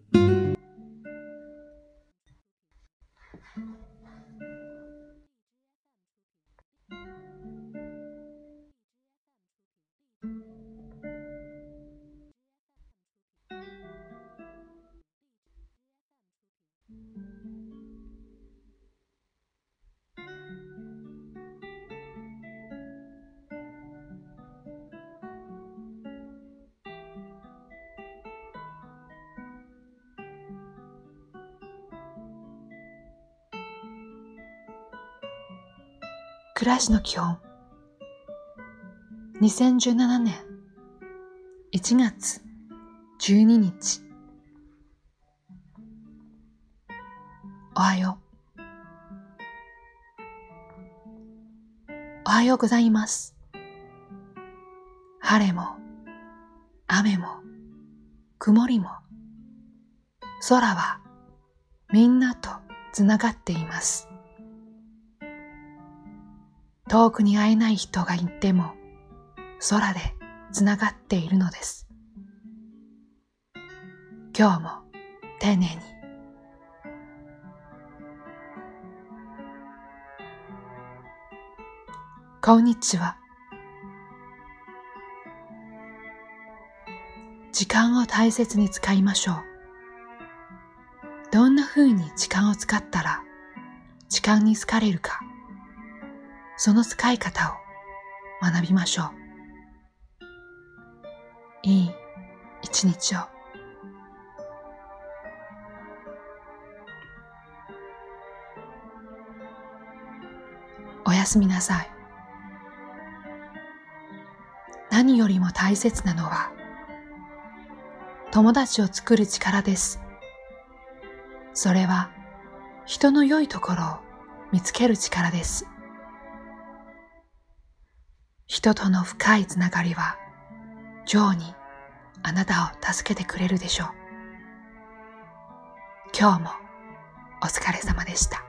Thank you. 暮らしの基本。2017年。1月。12日。おはよう。おはようございます。晴れも雨も曇りも空はみんなとつながっています。遠くに会えない人がいても空でつながっているのです。今日も丁寧に。こんにちは。時間を大切に使いましょう。どんな風に時間を使ったら時間に好かれるか。その使い方を学びましょう。いい一日を。おやすみなさい。何よりも大切なのは友達を作る力です。それは人の良いところを見つける力です。人との深いつながりは、ジョーにあなたを助けてくれるでしょう。今日もお疲れ様でした。